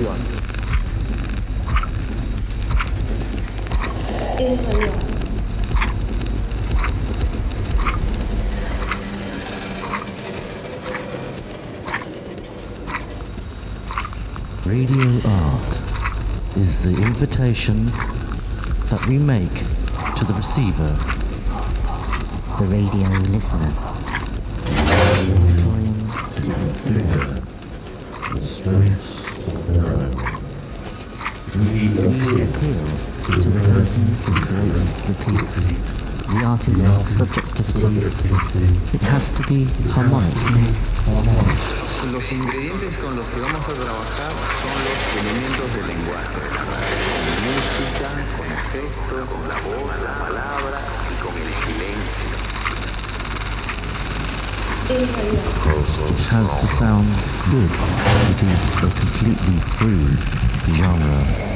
su construcción. Radio art is the invitation that we make to the receiver, the radio listener. time to be free. We appeal to the person who creates the piece, the artist's subjectivity. It has to be harmonic. Los ingredientes con los que vamos a trabajar son los elementos del lenguaje, con música, con efectos, con la voz, la palabra y con el silencio. It has to sound good. It is a completely free genre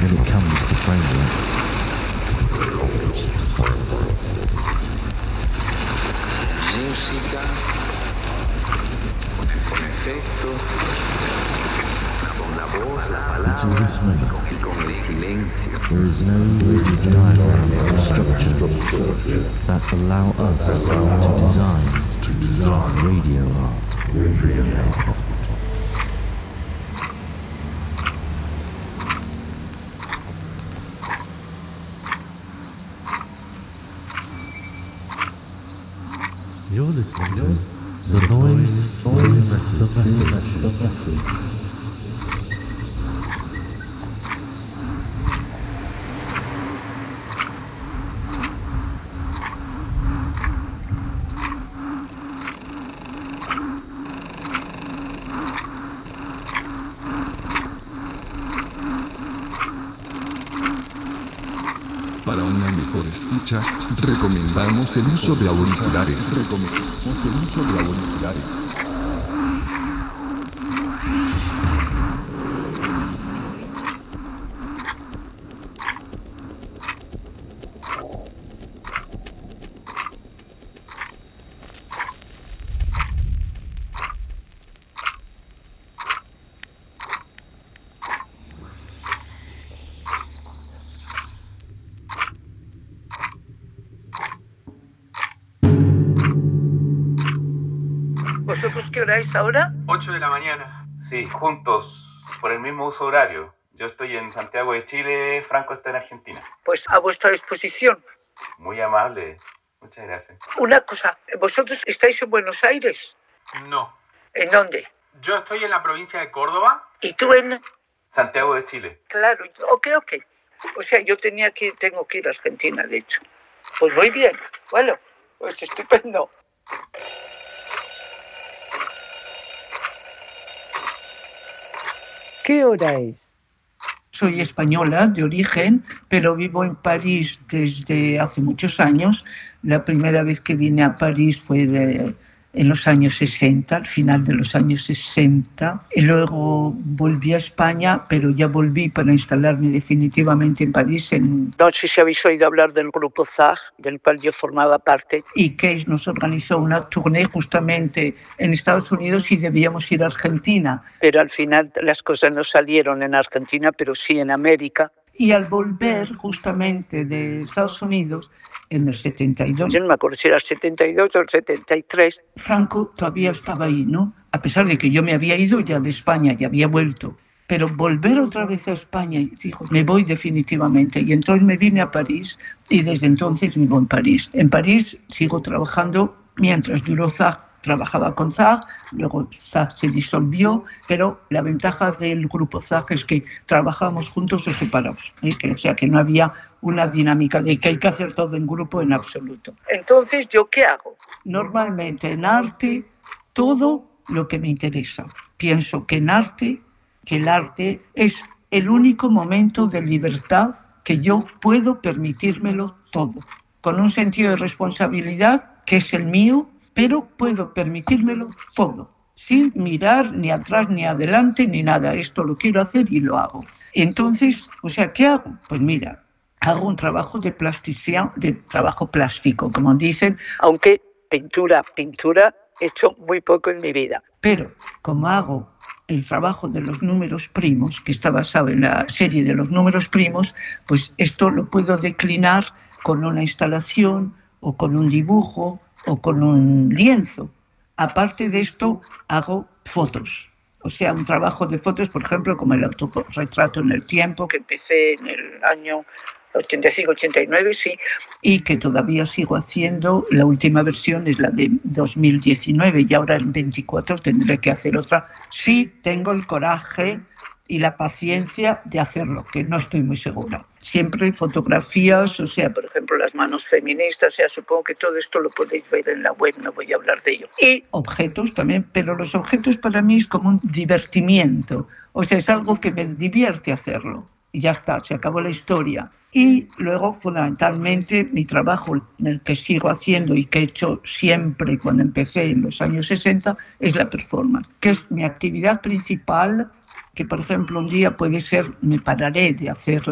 when it comes to framework. Música, con efectos, con la voz, la palabra y con el silencio. There is no rigid diagram or structure that allow us to design radio art. The noise, the the. Para una mejor escucha, recomendamos el uso de auriculares. Recomendamos. ¿Vosotros qué hora es ahora? 8 de la mañana. Sí, juntos, por el mismo uso horario. Yo estoy en Santiago de Chile, Franco está en Argentina. Pues a vuestra disposición. Muy amable, muchas gracias. Una cosa, ¿vosotros estáis en Buenos Aires? No. ¿En dónde? Yo estoy en la provincia de Córdoba. ¿Y tú en...? Santiago de Chile. Claro, ok, ok. O sea, yo tenía que, tengo que ir a Argentina, de hecho. Pues muy bien. Bueno, pues estupendo. ¿Qué hora es? Soy española de origen, pero vivo en París desde hace muchos años. La primera vez que vine a París fue de- en los años 60, al final de los años 60. Y luego volví a España, pero ya volví para instalarme definitivamente en París. En... No sé si habéis oído hablar del grupo ZAG, del cual yo formaba parte. Y Case nos organizó una tournée justamente en Estados Unidos y debíamos ir a Argentina. Pero al final las cosas no salieron en Argentina, pero sí en América. Y al volver justamente de Estados Unidos, en el 72, yo no me acuerdo si era el 72 o el 73, Franco todavía estaba ahí, ¿no? A pesar de que yo me había ido ya de España y había vuelto. Pero volver otra vez a España, y dijo, me voy definitivamente. Y entonces me vine a París y desde entonces vivo en París. En París sigo trabajando mientras duró ZAG trabajaba con Zag, luego Zag se disolvió, pero la ventaja del grupo Zag es que trabajábamos juntos o separados, ¿eh? que, o sea que no había una dinámica de que hay que hacer todo en grupo en absoluto. Entonces, ¿yo qué hago? Normalmente en arte, todo lo que me interesa. Pienso que en arte, que el arte es el único momento de libertad que yo puedo permitírmelo todo, con un sentido de responsabilidad que es el mío, pero puedo permitírmelo todo, sin mirar ni atrás ni adelante ni nada. Esto lo quiero hacer y lo hago. Entonces, o sea, ¿qué hago? Pues mira, hago un trabajo de plasticidad, de trabajo plástico, como dicen, aunque pintura, pintura he hecho muy poco en mi vida. Pero como hago el trabajo de los números primos, que está basado en la serie de los números primos, pues esto lo puedo declinar con una instalación o con un dibujo o con un lienzo. Aparte de esto, hago fotos. O sea, un trabajo de fotos, por ejemplo, como el autorretrato en el tiempo, que empecé en el año 85, 89, sí, y que todavía sigo haciendo. La última versión es la de 2019 y ahora en 24 tendré que hacer otra. Sí, tengo el coraje y la paciencia de hacerlo, que no estoy muy segura. Siempre fotografías, o sea, por ejemplo, las manos feministas, o sea, supongo que todo esto lo podéis ver en la web, no voy a hablar de ello. Y objetos también, pero los objetos para mí es como un divertimiento, o sea, es algo que me divierte hacerlo. Y ya está, se acabó la historia. Y luego, fundamentalmente, mi trabajo en el que sigo haciendo y que he hecho siempre cuando empecé en los años 60 es la performance, que es mi actividad principal que por ejemplo un día puede ser, me pararé de hacer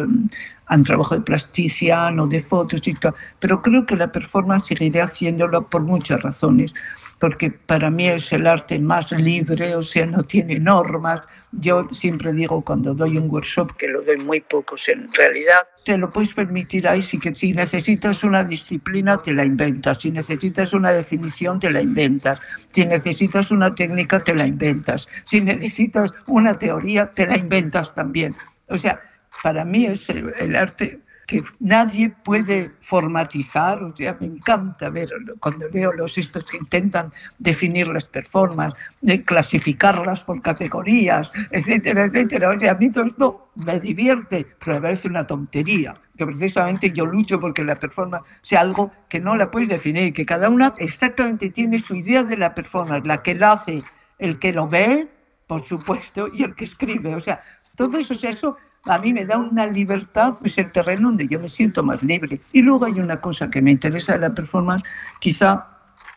un trabajo de plastician o de fotos y todo, pero creo que la performance seguiré haciéndolo por muchas razones, porque para mí es el arte más libre, o sea, no tiene normas. Yo siempre digo cuando doy un workshop, que lo doy muy pocos en realidad, te lo puedes permitir ahí, que si necesitas una disciplina, te la inventas, si necesitas una definición, te la inventas, si necesitas una técnica, te la inventas, si necesitas una teoría, te la inventas también. O sea, para mí es el, arte que nadie puede formatizar, o sea, me encanta ver cuando veo los estos que intentan definir las performances, de clasificarlas por categorías, etcétera, etcétera. O sea, a mí todo esto me divierte, pero me parece una tontería, que precisamente yo lucho porque la performance sea algo que no la puedes definir, que cada una exactamente tiene su idea de la performance, la que la hace el que lo ve, por supuesto, y el que escribe. O sea, todo eso, o sea, eso a mí me da una libertad, es el terreno donde yo me siento más libre. Y luego hay una cosa que me interesa de la performance, quizá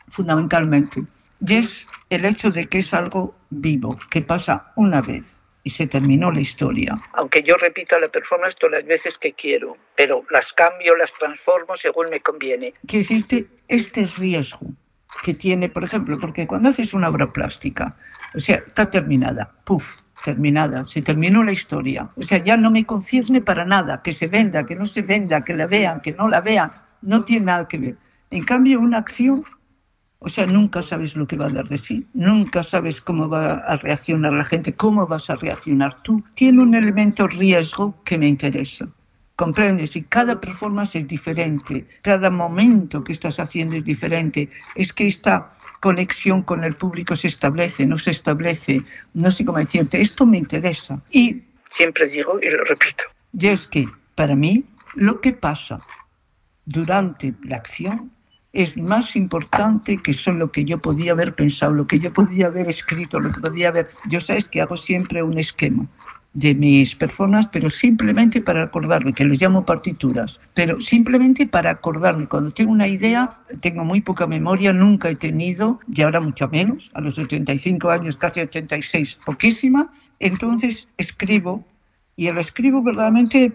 fundamentalmente, y es el hecho de que es algo vivo, que pasa una vez y se terminó la historia. Aunque yo repita la performance todas las veces que quiero, pero las cambio, las transformo según me conviene. Quiero decirte, este riesgo que tiene, por ejemplo, porque cuando haces una obra plástica, o sea, está terminada, puff, terminada, se terminó la historia. O sea, ya no me concierne para nada que se venda, que no se venda, que la vean, que no la vean, no tiene nada que ver. En cambio, una acción, o sea, nunca sabes lo que va a dar de sí, nunca sabes cómo va a reaccionar la gente, cómo vas a reaccionar tú. Tiene un elemento riesgo que me interesa. ¿Comprendes? Y cada performance es diferente, cada momento que estás haciendo es diferente. Es que está conexión con el público se establece, no se establece, no sé cómo decirte, esto me interesa. Y siempre digo y lo repito, y es que para mí lo que pasa durante la acción es más importante que solo lo que yo podía haber pensado, lo que yo podía haber escrito, lo que podía haber... Yo sabes que hago siempre un esquema de mis personas, pero simplemente para acordarme, que les llamo partituras, pero simplemente para acordarme. Cuando tengo una idea, tengo muy poca memoria, nunca he tenido, y ahora mucho menos, a los 85 años, casi 86, poquísima, entonces escribo, y lo escribo verdaderamente,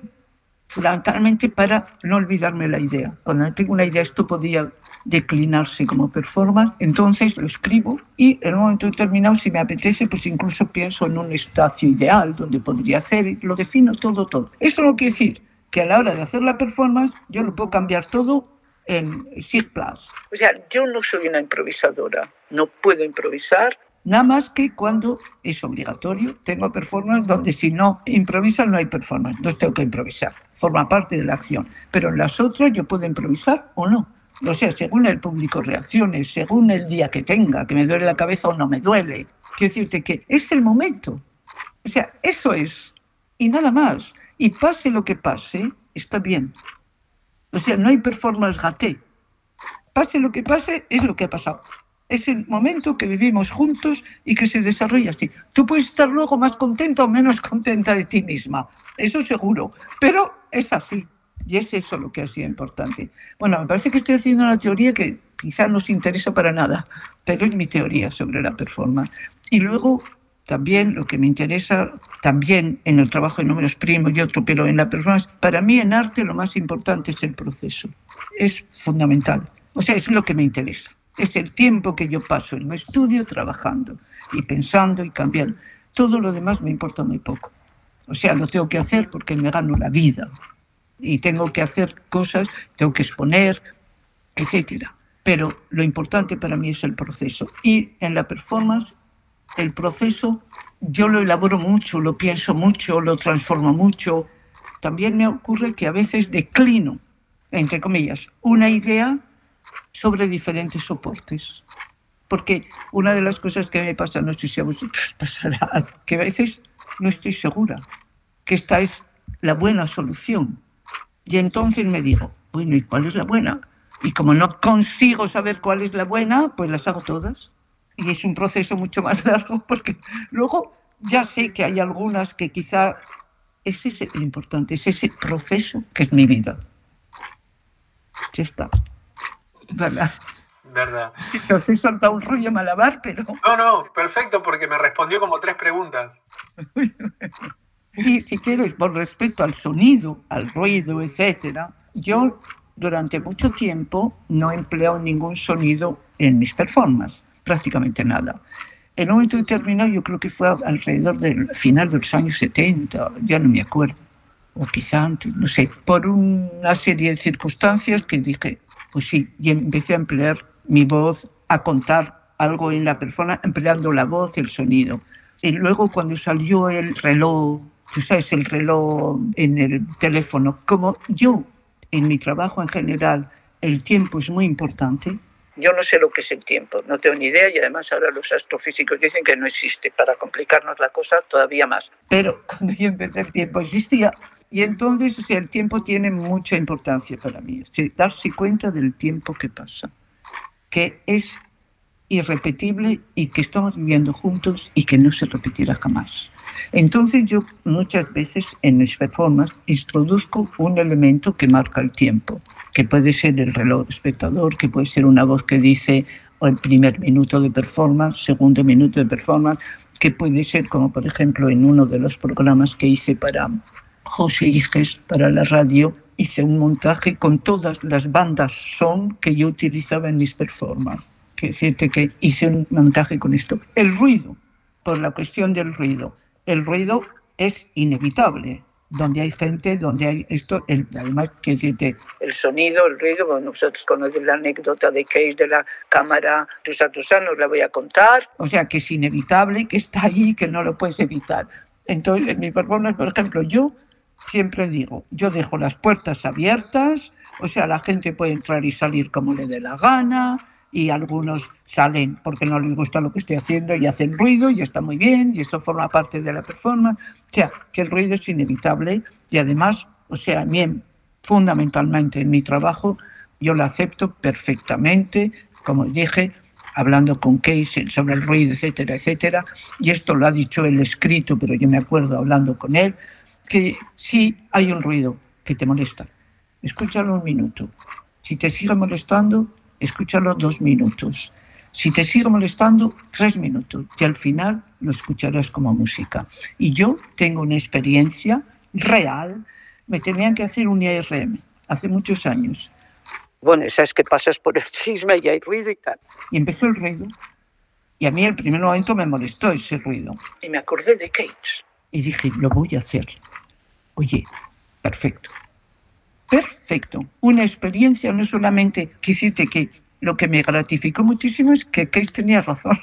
fundamentalmente para no olvidarme la idea. Cuando tengo una idea, esto podía declinarse como performance, entonces lo escribo y en un momento determinado, si me apetece, pues incluso pienso en un espacio ideal donde podría hacer, lo defino todo, todo. Eso no quiere decir que a la hora de hacer la performance yo lo puedo cambiar todo en Sig Plus. O sea, yo no soy una improvisadora, no puedo improvisar, Nada más que cuando es obligatorio. Tengo performance donde si no improvisas no hay performance. No tengo que improvisar. Forma parte de la acción. Pero en las otras yo puedo improvisar o no. O sea, según el público reaccione, según el día que tenga, que me duele la cabeza o no me duele. Quiero decirte que es el momento. O sea, eso es. Y nada más. Y pase lo que pase, está bien. O sea, no hay performance raté. Pase lo que pase, es lo que ha pasado. Es el momento que vivimos juntos y que se desarrolla así. Tú puedes estar luego más contenta o menos contenta de ti misma, eso seguro, pero es así. Y es eso lo que ha sido importante. Bueno, me parece que estoy haciendo una teoría que quizá no os interesa para nada, pero es mi teoría sobre la performance. Y luego también lo que me interesa, también en el trabajo de números primos y otro, pero en la performance, para mí en arte lo más importante es el proceso. Es fundamental. O sea, es lo que me interesa. Es el tiempo que yo paso en mi estudio trabajando y pensando y cambiando. Todo lo demás me importa muy poco. O sea, lo tengo que hacer porque me gano la vida y tengo que hacer cosas, tengo que exponer, etcétera. Pero lo importante para mí es el proceso. Y en la performance, el proceso yo lo elaboro mucho, lo pienso mucho, lo transformo mucho. También me ocurre que a veces declino, entre comillas, una idea sobre diferentes soportes. Porque una de las cosas que me pasa, no sé si a vosotros pasará, que a veces no estoy segura que esta es la buena solución. Y entonces me digo, bueno, ¿y cuál es la buena? Y como no consigo saber cuál es la buena, pues las hago todas. Y es un proceso mucho más largo porque luego ya sé que hay algunas que quizá es ese lo importante, es ese proceso que es mi vida. Ya está. ¿Verdad? Verdad. Se os he soltado un rollo malabar, pero... No, no, perfecto, porque me respondió como tres preguntas. Y si quieres, por respecto al sonido, al ruido, etcétera, yo durante mucho tiempo no he empleado ningún sonido en mis performances, prácticamente nada. En un momento determinado, yo creo que fue alrededor del final de los años 70, ya no me acuerdo, o quizá antes, no sé, por una serie de circunstancias que dije, pues sí, y empecé a emplear mi voz, a contar algo en la persona, empleando la voz el sonido. Y luego cuando salió el reloj tú sabes, el reloj en el teléfono. Como yo, en mi trabajo en general, el tiempo es muy importante. Yo no sé lo que es el tiempo, no tengo ni idea y además ahora los astrofísicos dicen que no existe, para complicarnos la cosa todavía más. Pero cuando yo empecé el tiempo existía y entonces o sea, el tiempo tiene mucha importancia para mí, darse cuenta del tiempo que pasa, que es irrepetible y que estamos viviendo juntos y que no se repetirá jamás. Entonces yo muchas veces en mis performances introduzco un elemento que marca el tiempo, que puede ser el reloj espectador, que puede ser una voz que dice el primer minuto de performance, segundo minuto de performance, que puede ser como por ejemplo en uno de los programas que hice para José Iges, para la radio, hice un montaje con todas las bandas son que yo utilizaba en mis performances que decirte que hice un montaje con esto. El ruido, por la cuestión del ruido. El ruido es inevitable. Donde hay gente, donde hay esto, el, además, que decirte, el sonido, el ruido, bueno, nosotros conocemos la anécdota de Case de la cámara Tusa Tusa, nos la voy a contar. O sea, que es inevitable, que está ahí, que no lo puedes evitar. Entonces, en mi performance, por ejemplo, yo siempre digo, yo dejo las puertas abiertas, o sea, la gente puede entrar y salir como le dé la gana, y algunos salen porque no les gusta lo que estoy haciendo y hacen ruido y está muy bien y eso forma parte de la performance. O sea, que el ruido es inevitable y además, o sea, bien, fundamentalmente en mi trabajo yo lo acepto perfectamente, como os dije, hablando con Casey sobre el ruido, etcétera, etcétera, y esto lo ha dicho él escrito, pero yo me acuerdo hablando con él, que si hay un ruido que te molesta, escúchalo un minuto. Si te sigue molestando, escúchalo dos minutos. Si te sigue molestando, tres minutos y al final lo escucharás como música. Y yo tengo una experiencia real. Me tenían que hacer un IRM hace muchos años. Bueno, sabes que pasas por el chisme y hay ruido y tal. Y empezó el ruido. Y a mí el primer momento me molestó ese ruido. Y me acordé de Cage. Y dije, lo voy a hacer. Oye, perfecto perfecto. Una experiencia no solamente, quisiste que lo que me gratificó muchísimo es que Case tenía razón.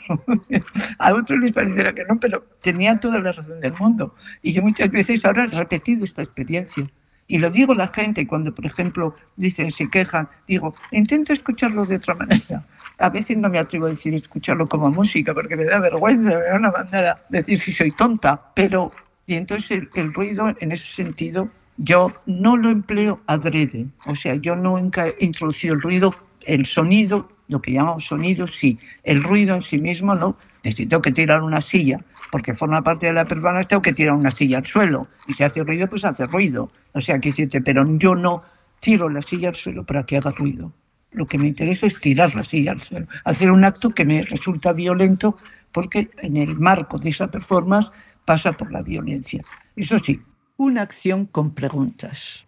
A otros les parecerá que no, pero tenía toda la razón del mundo. Y yo muchas veces ahora he repetido esta experiencia. Y lo digo a la gente cuando, por ejemplo, dicen, se quejan, digo, intento escucharlo de otra manera. A veces no me atrevo a decir escucharlo como música porque me da vergüenza, me da una manera de decir si soy tonta, pero y entonces el ruido en ese sentido yo no lo empleo adrede, o sea, yo nunca he introducido el ruido, el sonido, lo que llamamos sonido, sí, el ruido en sí mismo no, necesito que tirar una silla, porque forma parte de la persona, tengo que tirar una silla al suelo, y si hace ruido, pues hace ruido, o sea, que decirte, pero yo no tiro la silla al suelo para que haga ruido. Lo que me interesa es tirar la silla al suelo, hacer un acto que me resulta violento, porque en el marco de esa performance pasa por la violencia. Eso sí, una acción con preguntas.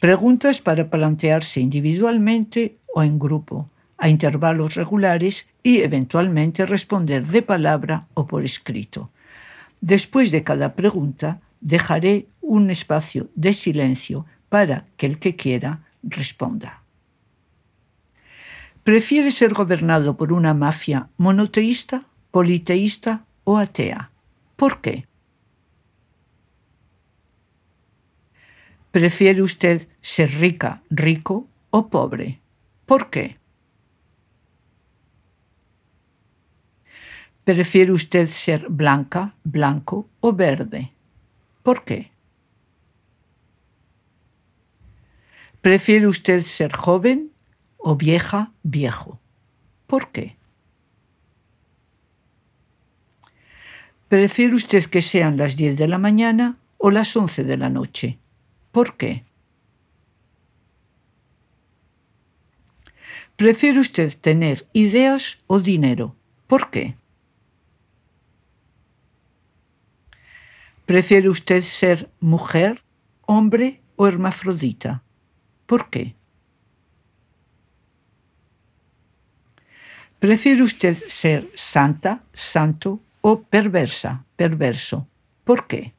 Preguntas para plantearse individualmente o en grupo, a intervalos regulares y eventualmente responder de palabra o por escrito. Después de cada pregunta, dejaré un espacio de silencio para que el que quiera responda. ¿Prefiere ser gobernado por una mafia monoteísta, politeísta o atea? ¿Por qué? ¿Prefiere usted ser rica, rico o pobre? ¿Por qué? ¿Prefiere usted ser blanca, blanco o verde? ¿Por qué? ¿Prefiere usted ser joven o vieja, viejo? ¿Por qué? ¿Prefiere usted que sean las 10 de la mañana o las 11 de la noche? ¿Por qué? ¿Prefiere usted tener ideas o dinero? ¿Por qué? ¿Prefiere usted ser mujer, hombre o hermafrodita? ¿Por qué? ¿Prefiere usted ser santa, santo o perversa, perverso? ¿Por qué?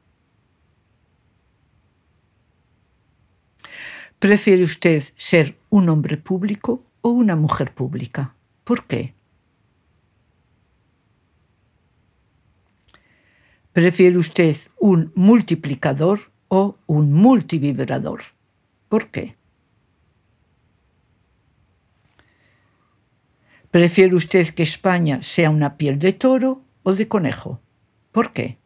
¿Prefiere usted ser un hombre público o una mujer pública? ¿Por qué? ¿Prefiere usted un multiplicador o un multivibrador? ¿Por qué? ¿Prefiere usted que España sea una piel de toro o de conejo? ¿Por qué?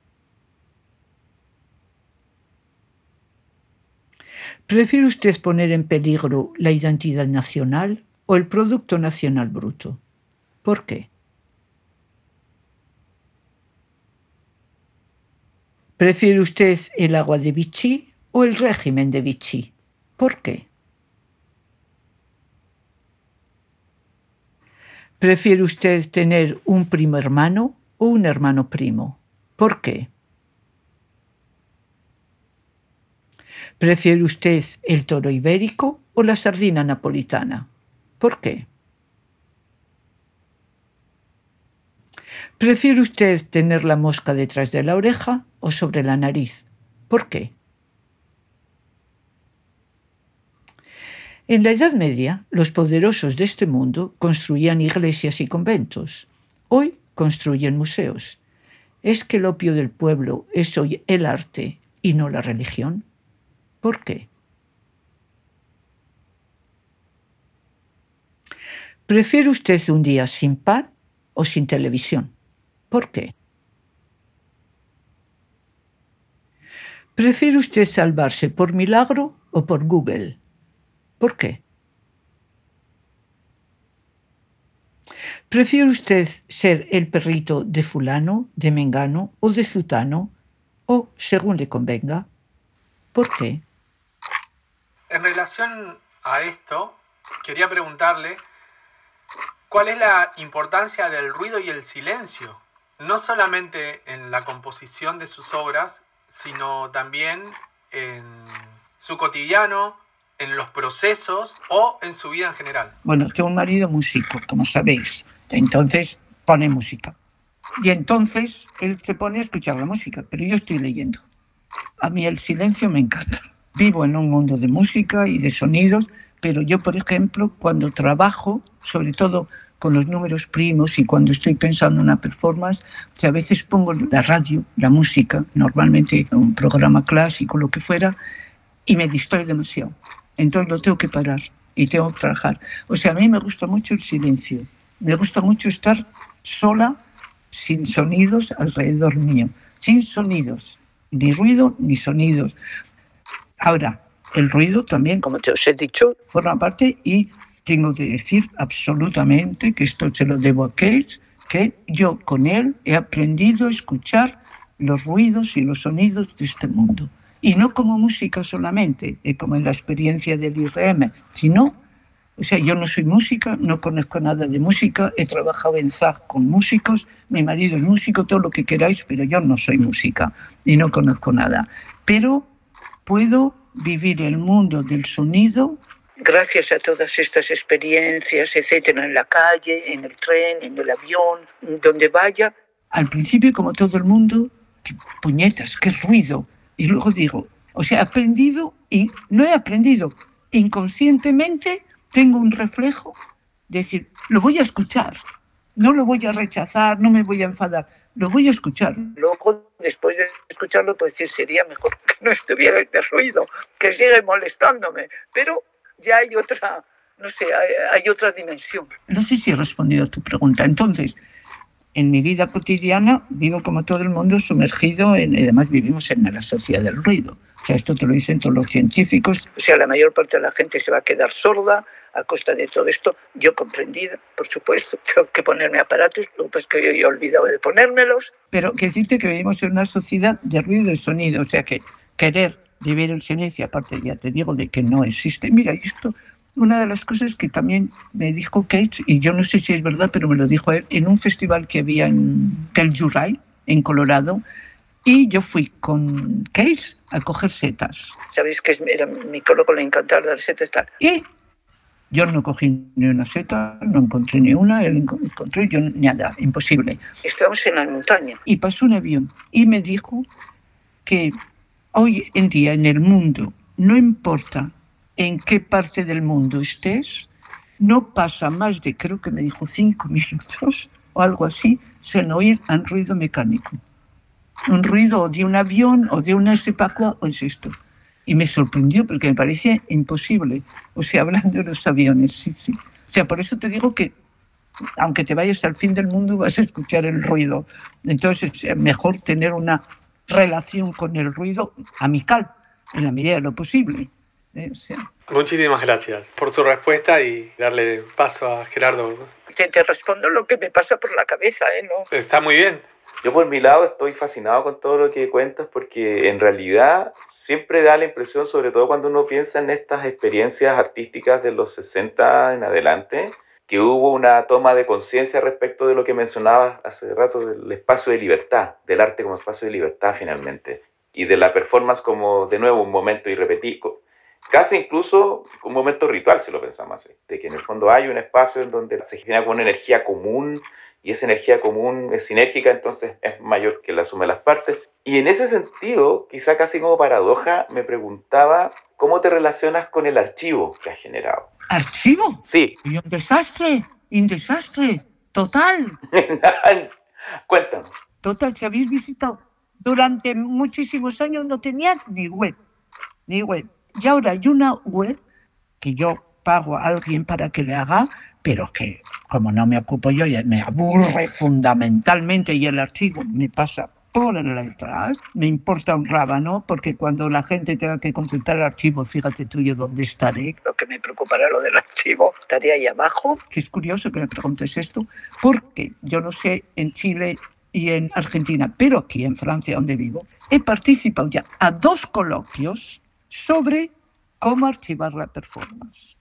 ¿Prefiere usted poner en peligro la identidad nacional o el Producto Nacional Bruto? ¿Por qué? ¿Prefiere usted el agua de Vichy o el régimen de Vichy? ¿Por qué? ¿Prefiere usted tener un primo hermano o un hermano primo? ¿Por qué? ¿Prefiere usted el toro ibérico o la sardina napolitana? ¿Por qué? ¿Prefiere usted tener la mosca detrás de la oreja o sobre la nariz? ¿Por qué? En la Edad Media, los poderosos de este mundo construían iglesias y conventos. Hoy construyen museos. ¿Es que el opio del pueblo es hoy el arte y no la religión? ¿Por qué? ¿Prefiere usted un día sin pan o sin televisión? ¿Por qué? ¿Prefiere usted salvarse por milagro o por Google? ¿Por qué? ¿Prefiere usted ser el perrito de fulano, de mengano o de zutano, o según le convenga? ¿Por qué? En relación a esto, quería preguntarle cuál es la importancia del ruido y el silencio, no solamente en la composición de sus obras, sino también en su cotidiano, en los procesos o en su vida en general. Bueno, tengo un marido músico, como sabéis, entonces pone música. Y entonces él se pone a escuchar la música, pero yo estoy leyendo. A mí el silencio me encanta vivo en un mundo de música y de sonidos, pero yo, por ejemplo, cuando trabajo, sobre todo con los números primos y cuando estoy pensando en una performance, que a veces pongo la radio, la música, normalmente un programa clásico, lo que fuera, y me distrae demasiado. Entonces lo tengo que parar y tengo que trabajar. O sea, a mí me gusta mucho el silencio. Me gusta mucho estar sola, sin sonidos alrededor mío, sin sonidos, ni ruido ni sonidos. Ahora, el ruido también, como te os he dicho, forma parte y tengo que decir absolutamente que esto se lo debo a Cage, que yo con él he aprendido a escuchar los ruidos y los sonidos de este mundo. Y no como música solamente, eh, como en la experiencia del IRM, sino, o sea, yo no soy música, no conozco nada de música, he trabajado en ZAG con músicos, mi marido es músico, todo lo que queráis, pero yo no soy música y no conozco nada. Pero puedo vivir el mundo del sonido gracias a todas estas experiencias, etcétera, en la calle, en el tren, en el avión, donde vaya. Al principio, como todo el mundo, qué puñetas, qué ruido. Y luego digo, o sea, he aprendido y no he aprendido. Inconscientemente tengo un reflejo de decir, lo voy a escuchar, no lo voy a rechazar, no me voy a enfadar, lo voy a escuchar. Luego, después de escucharlo, pues decir, sería mejor que no estuviera este ruido, que sigue molestándome. Pero ya hay otra, no sé, hay, otra dimensión. No sé si he respondido a tu pregunta. Entonces, en mi vida cotidiana vivo como todo el mundo sumergido en, además vivimos en la sociedad del ruido. O sea, esto te lo dicen todos los científicos. O sea, la mayor parte de la gente se va a quedar sorda a costa de todo esto. Yo comprendida, por supuesto, tengo que ponerme aparatos, lo que es que yo he olvidado de ponérmelos. Pero que decirte que vivimos en una sociedad de ruido y sonido, o sea que querer vivir el silencio, aparte ya te digo de que no existe. Mira, esto, una de las cosas que también me dijo Kate, y yo no sé si es verdad, pero me lo dijo él, en un festival que había en Telluride, en Colorado, y yo fui con Kate a coger setas. Sabéis que era micólogo, le encantaba dar setas tal. Y yo no cogí ni una seta, no encontré ni una, él encontró yo nada, imposible. Estábamos en la montaña y pasó un avión y me dijo que Hoy en día en el mundo, no importa en qué parte del mundo estés, no pasa más de, creo que me dijo, cinco minutos o algo así, sin oír un ruido mecánico. Un ruido de un avión o de una sepacua o es esto. Y me sorprendió porque me parecía imposible. O sea, hablando de los aviones, sí, sí. O sea, por eso te digo que aunque te vayas al fin del mundo vas a escuchar el ruido. Entonces es mejor tener una relación con el ruido amical, en la medida de lo posible. ¿eh? Muchísimas gracias por su respuesta y darle paso a Gerardo. Te, te, respondo lo que me pasa por la cabeza, ¿eh? ¿No? Está muy bien. Yo por mi lado estoy fascinado con todo lo que cuentas porque en realidad siempre da la impresión, sobre todo cuando uno piensa en estas experiencias artísticas de los 60 en adelante, que hubo una toma de conciencia respecto de lo que mencionabas hace rato del espacio de libertad, del arte como espacio de libertad finalmente, y de la performance como de nuevo un momento irrepetible, casi incluso un momento ritual si lo pensamos así, de que en el fondo hay un espacio en donde se genera una energía común y esa energía común es sinérgica, entonces es mayor que la suma de las partes. Y en ese sentido, quizá casi como paradoja, me preguntaba cómo te relacionas con el archivo que has generado. ¿Archivo? Sí. Y un desastre, un desastre, total. Cuéntame. Total, si habéis visitado, durante muchísimos años no tenía ni web, ni web. Y ahora hay una web que yo pago a alguien para que le haga, pero que como no me ocupo yo, me aburre fundamentalmente y el archivo me pasa por letras, me importa un rábano, porque cuando la gente tenga que consultar el archivo, fíjate tú yo dónde estaré. Lo que me preocupará lo del archivo, estaré ahí abajo. Que es curioso que me preguntes esto, porque yo no sé en Chile y en Argentina, pero aquí en Francia, donde vivo, he participado ya a dos coloquios sobre cómo archivar la performance.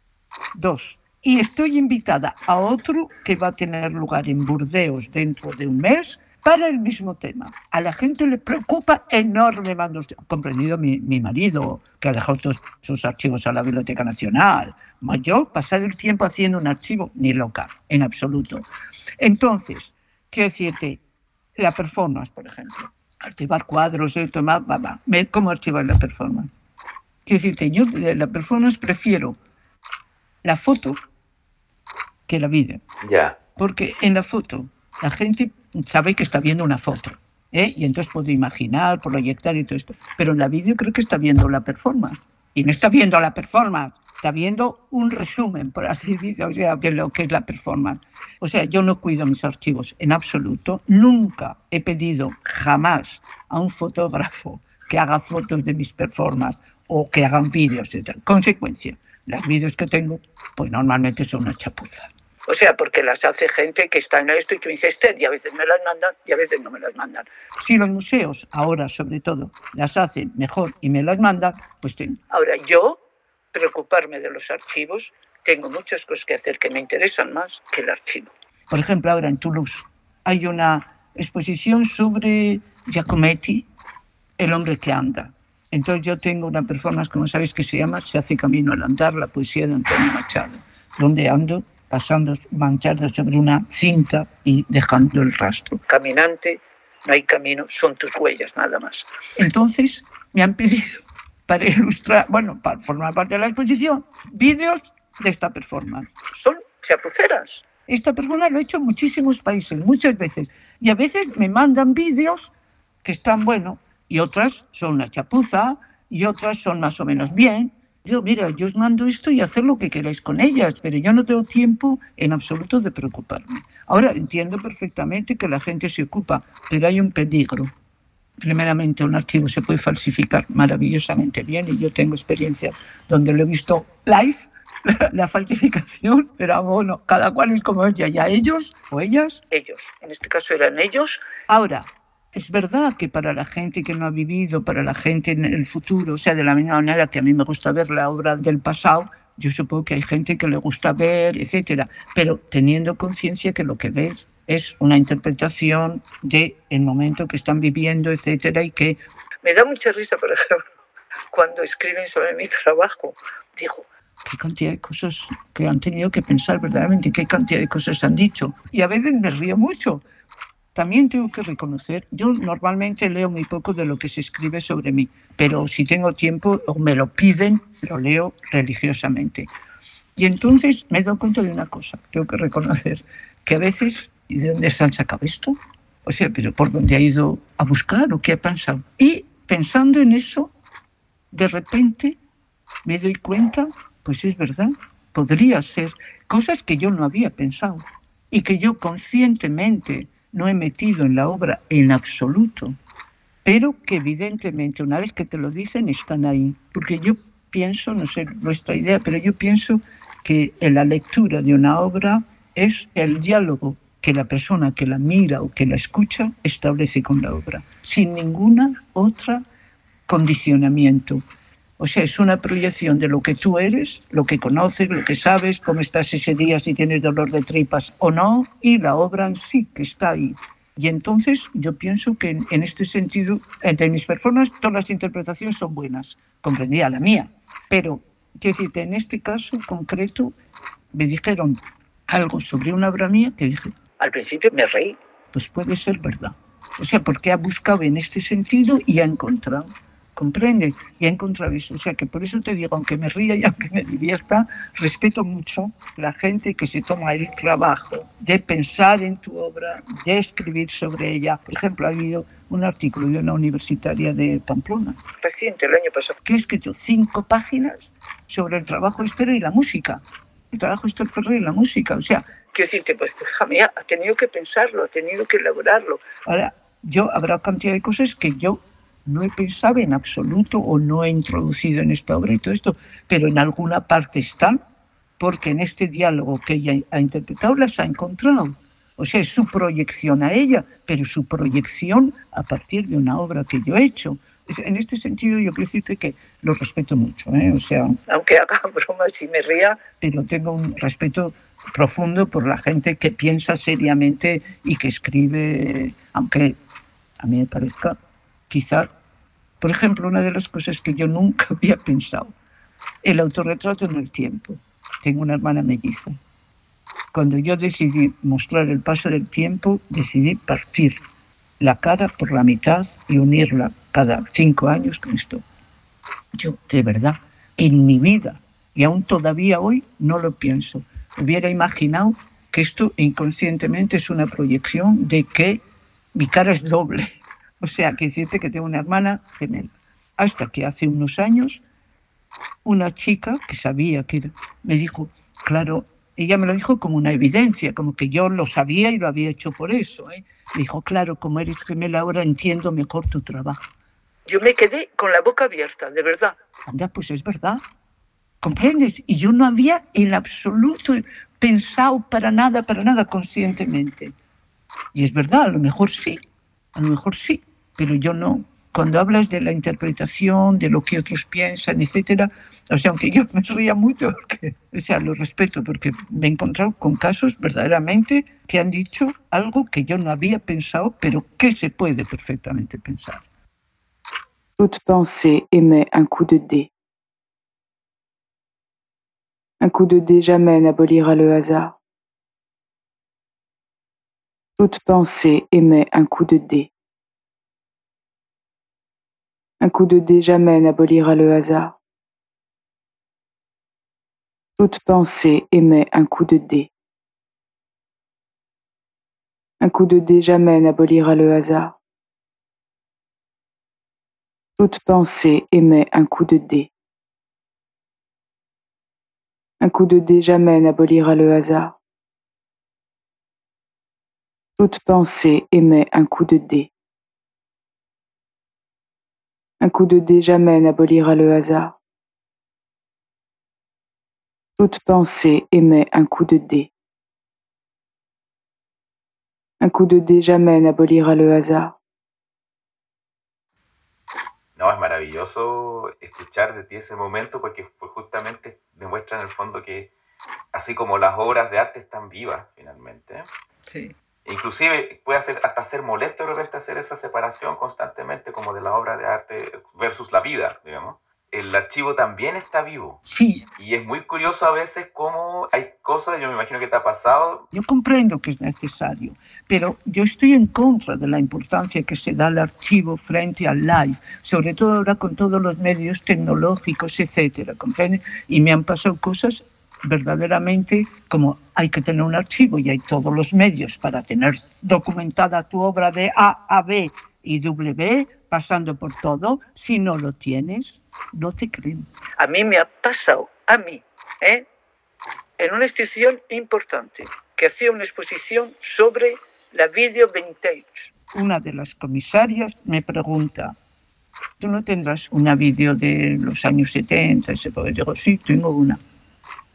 Dos. Y estoy invitada a otro que va a tener lugar en Burdeos dentro de un mes para el mismo tema. A la gente le preocupa enormemente, comprendido mi, mi marido, que ha dejado todos sus archivos a la Biblioteca Nacional. Yo, pasar el tiempo haciendo un archivo, ni loca, en absoluto. Entonces, quiero decirte, la performance, por ejemplo, archivar cuadros, va, va, va. ¿Cómo archivar la performance? Quiero decirte, yo de la performance prefiero la foto que la vida. Ya. Porque en la foto la gente sabe que está viendo una foto. ¿eh? Y entonces puede imaginar, proyectar y todo esto. Pero en la vídeo creo que está viendo la performance. Y no está viendo la performance, está viendo un resumen, por así decirlo, o sea, de lo que es la performance. O sea, yo no cuido mis archivos en absoluto. Nunca he pedido jamás a un fotógrafo que haga fotos de mis performances o que hagan vídeos. etc. Consecuencia, los vídeos que tengo, pues normalmente son una chapuza. O sea, porque las hace gente que está en esto y que me dice, "Esther", y a veces me las mandan y a veces no me las mandan. Si los museos, ahora sobre todo, las hacen mejor y me las mandan, pues tengo. Ahora, yo, preocuparme de los archivos, tengo muchas cosas que hacer que me interesan más que el archivo. Por ejemplo, ahora en Toulouse hay una exposición sobre Giacometti, El hombre que anda. Entonces yo tengo una performance, como sabéis, que se llama Se hace camino al andar, la poesía de Antonio Machado, donde ando pasando, manchando sobre una cinta y dejando el rastro. Caminante, no hay camino, son tus huellas nada más. Entonces me han pedido para ilustrar, bueno, para formar parte de la exposición, vídeos de esta performance. Son chapuceras. Esta performance lo he hecho en muchísimos países, muchas veces. Y a veces me mandan vídeos que están, bueno, y otras son una chapuza, y otras son más o menos bien. Yo, mira, yo os mando esto y hacer lo que queráis con ellas, pero yo no tengo tiempo en absoluto de preocuparme. Ahora entiendo perfectamente que la gente se ocupa, pero hay un peligro. Primeramente, un archivo se puede falsificar maravillosamente bien y yo tengo experiencia donde lo he visto live, la falsificación, pero bueno, cada cual es como ella, ya ellos o ellas. Ellos, en este caso eran ellos. Ahora, es verdad que para la gente que no ha vivido, para la gente en el futuro, o sea, de la misma manera que a mí me gusta ver la obra del pasado, yo supongo que hay gente que le gusta ver, etcétera, pero teniendo conciencia que lo que ves es una interpretación de el momento que están viviendo, etcétera, y que me da mucha risa, por ejemplo, cuando escriben sobre mi trabajo, digo, qué cantidad de cosas que han tenido que pensar verdaderamente, qué cantidad de cosas han dicho. Y a veces me río mucho. También tengo que reconocer, yo normalmente leo muy poco de lo que se escribe sobre mí, pero si tengo tiempo o me lo piden, lo leo religiosamente. Y entonces me doy cuenta de una cosa, tengo que reconocer que a veces, ¿y de dónde se han sacado esto? O sea, pero ¿por dónde ha ido a buscar o qué ha pensado? Y pensando en eso, de repente me doy cuenta, pues es verdad, podría ser cosas que yo no había pensado y que yo conscientemente no he metido en la obra en absoluto, pero que evidentemente una vez que te lo dicen están ahí. Porque yo pienso, no sé nuestra idea, pero yo pienso que en la lectura de una obra es el diálogo que la persona que la mira o que la escucha establece con la obra, sin ninguna otra condicionamiento. O sea, es una proyección de lo que tú eres, lo que conoces, lo que sabes, cómo estás ese día, si tienes dolor de tripas o no, y la obra en sí que está ahí. Y entonces yo pienso que en, en este sentido, entre mis personas, todas las interpretaciones son buenas, comprendía la mía. Pero, quiero decirte, en este caso concreto, me dijeron algo sobre una obra mía que dije, al principio me reí, pues puede ser verdad. O sea, porque ha buscado en este sentido y ha encontrado comprende y ha encontrado eso. O sea que por eso te digo, aunque me ría y aunque me divierta, respeto mucho la gente que se toma el trabajo de pensar en tu obra, de escribir sobre ella. Por ejemplo, ha habido un artículo de una universitaria de Pamplona, reciente, el año pasado, que ha escrito cinco páginas sobre el trabajo estéreo y la música. El trabajo Ferrer y la música. O sea, quiero decirte, pues, mía, ha tenido que pensarlo, ha tenido que elaborarlo. Ahora, yo habrá cantidad de cosas que yo no he pensado en absoluto o no he introducido en esta obra y todo esto, pero en alguna parte están, porque en este diálogo que ella ha interpretado las ha encontrado. O sea, es su proyección a ella, pero su proyección a partir de una obra que yo he hecho. En este sentido, yo quiero decirte que lo respeto mucho. ¿eh? O sea, aunque haga bromas y me ría, pero tengo un respeto profundo por la gente que piensa seriamente y que escribe, aunque a mí me parezca quizá, por ejemplo, una de las cosas que yo nunca había pensado, el autorretrato en el tiempo. Tengo una hermana melliza. Cuando yo decidí mostrar el paso del tiempo, decidí partir la cara por la mitad y unirla cada cinco años con esto. Yo, de verdad, en mi vida, y aún todavía hoy, no lo pienso. Hubiera imaginado que esto inconscientemente es una proyección de que mi cara es doble. O sea, que decirte que tengo una hermana gemela. Hasta que hace unos años una chica que sabía que era, me dijo, claro, ella me lo dijo como una evidencia, como que yo lo sabía y lo había hecho por eso. ¿eh? Me dijo, claro, como eres gemela ahora entiendo mejor tu trabajo. Yo me quedé con la boca abierta, de verdad. Anda, pues es verdad. ¿Comprendes? Y yo no había en absoluto pensado para nada, para nada conscientemente. Y es verdad, a lo mejor sí, a lo mejor sí, pero yo no. Cuando hablas de la interpretación, de lo que otros piensan, etcétera, o sea, aunque yo me ría mucho, porque, o sea, lo respeto, porque me he encontrado con casos verdaderamente que han dicho algo que yo no había pensado, pero que se puede perfectamente pensar. Toute pensée émet un coup de dé. Un coup de dé jamais n'abolira le hasard. Toute pensée émet un coup de dé. Un coup de dé jamais n'abolira le hasard. Toute pensée émet un coup de dé. Un coup de dé jamais n'abolira le hasard. Toute pensée émet un coup de dé. Un coup de dé jamais n'abolira le hasard. Toute pensée émet un coup de dé. Un coup de dé jamais n'abolira le hasard. Toute pensée émet un coup de dé. Un coup de dé jamais n'abolira le hasard. No, es maravilloso escuchar de ti ese momento porque justamente demuestra en el fondo que así como las obras de arte están vivas finalmente, Sí. Inclusive puede hacer, hasta ser molesto de repente hacer esa separación constantemente como de la obra de arte versus la vida, digamos. El archivo también está vivo. Sí, Y es muy curioso a veces cómo hay cosas, yo me imagino que te ha pasado, yo comprendo que es necesario, pero yo estoy en contra de la importancia que se da al archivo frente al live, sobre todo ahora con todos los medios tecnológicos, etcétera, ¿comprende? Y me han pasado cosas verdaderamente como hay que tener un archivo y hay todos los medios para tener documentada tu obra de A a B y W, pasando por todo. Si no lo tienes, no te creen. A mí me ha pasado, a mí, ¿eh? en una institución importante que hacía una exposición sobre la video vintage. Una de las comisarias me pregunta, ¿tú no tendrás una video de los años 70? Ese poder? Digo, sí, tengo una.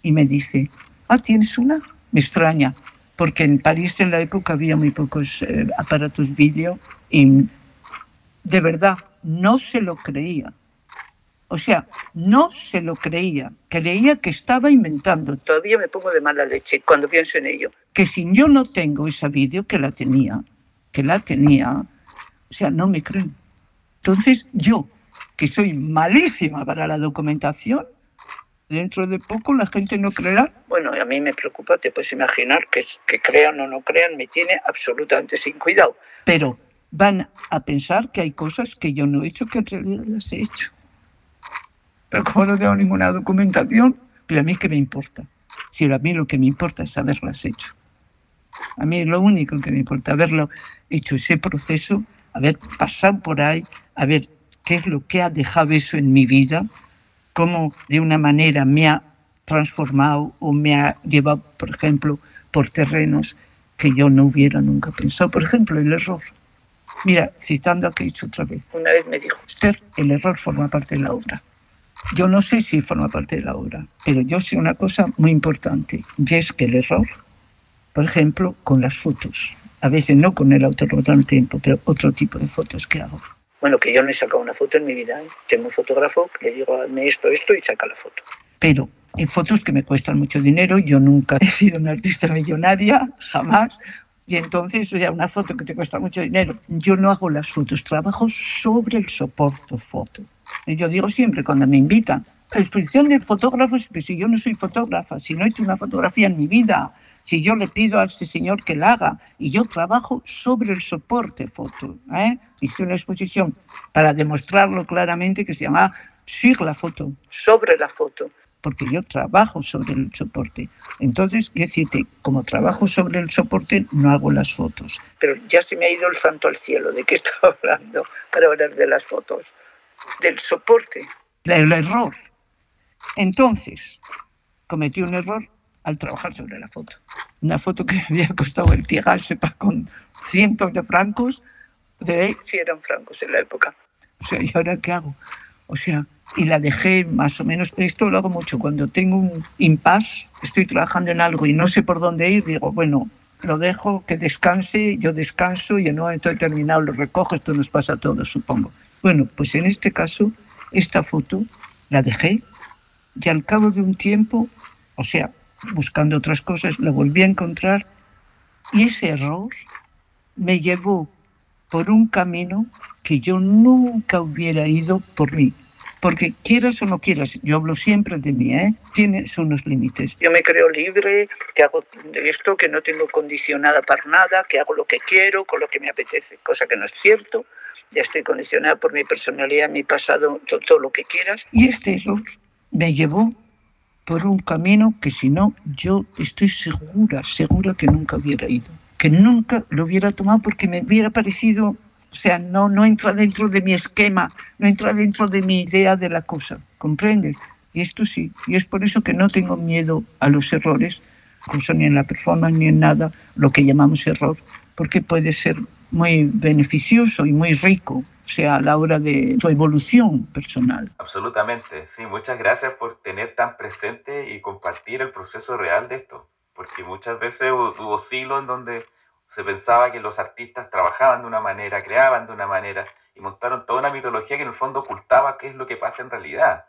Y me dice, ah, ¿tienes una? Me extraña, porque en París en la época había muy pocos eh, aparatos vídeo y de verdad no se lo creía. O sea, no se lo creía. Creía que estaba inventando. Todavía me pongo de mala leche cuando pienso en ello. Que si yo no tengo esa vídeo, que la tenía, que la tenía, o sea, no me creen. Entonces, yo, que soy malísima para la documentación, dentro de poco la gente no creerá. Bueno, a mí me preocupa, te puedes imaginar que, que crean o no crean, me tiene absolutamente sin cuidado. Pero van a pensar que hay cosas que yo no he hecho que en realidad las he hecho. Pero como no tengo ninguna documentación, pero a mí qué me importa. Si a mí lo que me importa es haberlas hecho. A mí lo único que me importa haberlo hecho ese proceso, haber pasado por ahí, a ver qué es lo que ha dejado eso en mi vida, cómo de una manera me ha transformado o me ha llevado, por ejemplo, por terrenos que yo no hubiera nunca pensado. Por ejemplo, el error. Mira, citando a Keith otra vez. Una vez me dijo, Esther, el error forma parte de la obra. Yo no sé si forma parte de la obra, pero yo sé una cosa muy importante, y es que el error, por ejemplo, con las fotos, a veces no con el autorretrato en tiempo, pero otro tipo de fotos que hago. Bueno, que yo no he sacado una foto en mi vida. ¿eh? Tengo un fotógrafo que le digo, hazme esto, esto y saca la foto. Pero en fotos que me cuestan mucho dinero, yo nunca he sido una artista millonaria, jamás. Y entonces, o sea, una foto que te cuesta mucho dinero, yo no hago las fotos, trabajo sobre el soporte foto. Y yo digo siempre cuando me invitan, la exposición de fotógrafos, pues si yo no soy fotógrafa, si no he hecho una fotografía en mi vida, si yo le pido a este señor que la haga y yo trabajo sobre el soporte foto. ¿eh? Hice una exposición para demostrarlo claramente que se llama Sur la foto, sobre la foto, porque yo trabajo sobre el soporte. Entonces, quiero decirte, como trabajo sobre el soporte, no hago las fotos. Pero ya se me ha ido el santo al cielo. ¿De qué estoy hablando para hablar de las fotos? Del soporte, el error. Entonces, cometí un error al trabajar sobre la foto. Una foto que había costado el tirarse con cientos de francos, de si eran francos en la época. O sea, ¿y ahora qué hago? O sea, y la dejé más o menos. Esto lo hago mucho cuando tengo un impasse, estoy trabajando en algo y no sé por dónde ir, digo, bueno, lo dejo que descanse, yo descanso y en un momento determinado lo recojo, esto nos pasa a todos, supongo. Bueno, pues en este caso, esta foto la dejé y al cabo de un tiempo, o sea, buscando otras cosas, la volví a encontrar y ese error me llevó por un camino que yo nunca hubiera ido por mí. Porque quieras o no quieras, yo hablo siempre de mí, ¿eh? tiene unos límites. Yo me creo libre, que hago esto, que no tengo condicionada para nada, que hago lo que quiero, con lo que me apetece, cosa que no es cierto. Ya estoy condicionada por mi personalidad, mi pasado, todo, todo lo que quieras. Y este error me llevó por un camino que si no, yo estoy segura, segura que nunca hubiera ido, que nunca lo hubiera tomado porque me hubiera parecido, o sea, no, no entra dentro de mi esquema, no entra dentro de mi idea de la cosa, ¿comprendes? Y esto sí, y es por eso que no tengo miedo a los errores, incluso ni en la performance ni en nada, lo que llamamos error, porque puede ser muy beneficioso y muy rico sea, a la hora de tu evolución personal. Absolutamente, sí, muchas gracias por tener tan presente y compartir el proceso real de esto, porque muchas veces hubo, siglos en donde se pensaba que los artistas trabajaban de una manera, creaban de una manera y montaron toda una mitología que en el fondo ocultaba qué es lo que pasa en realidad.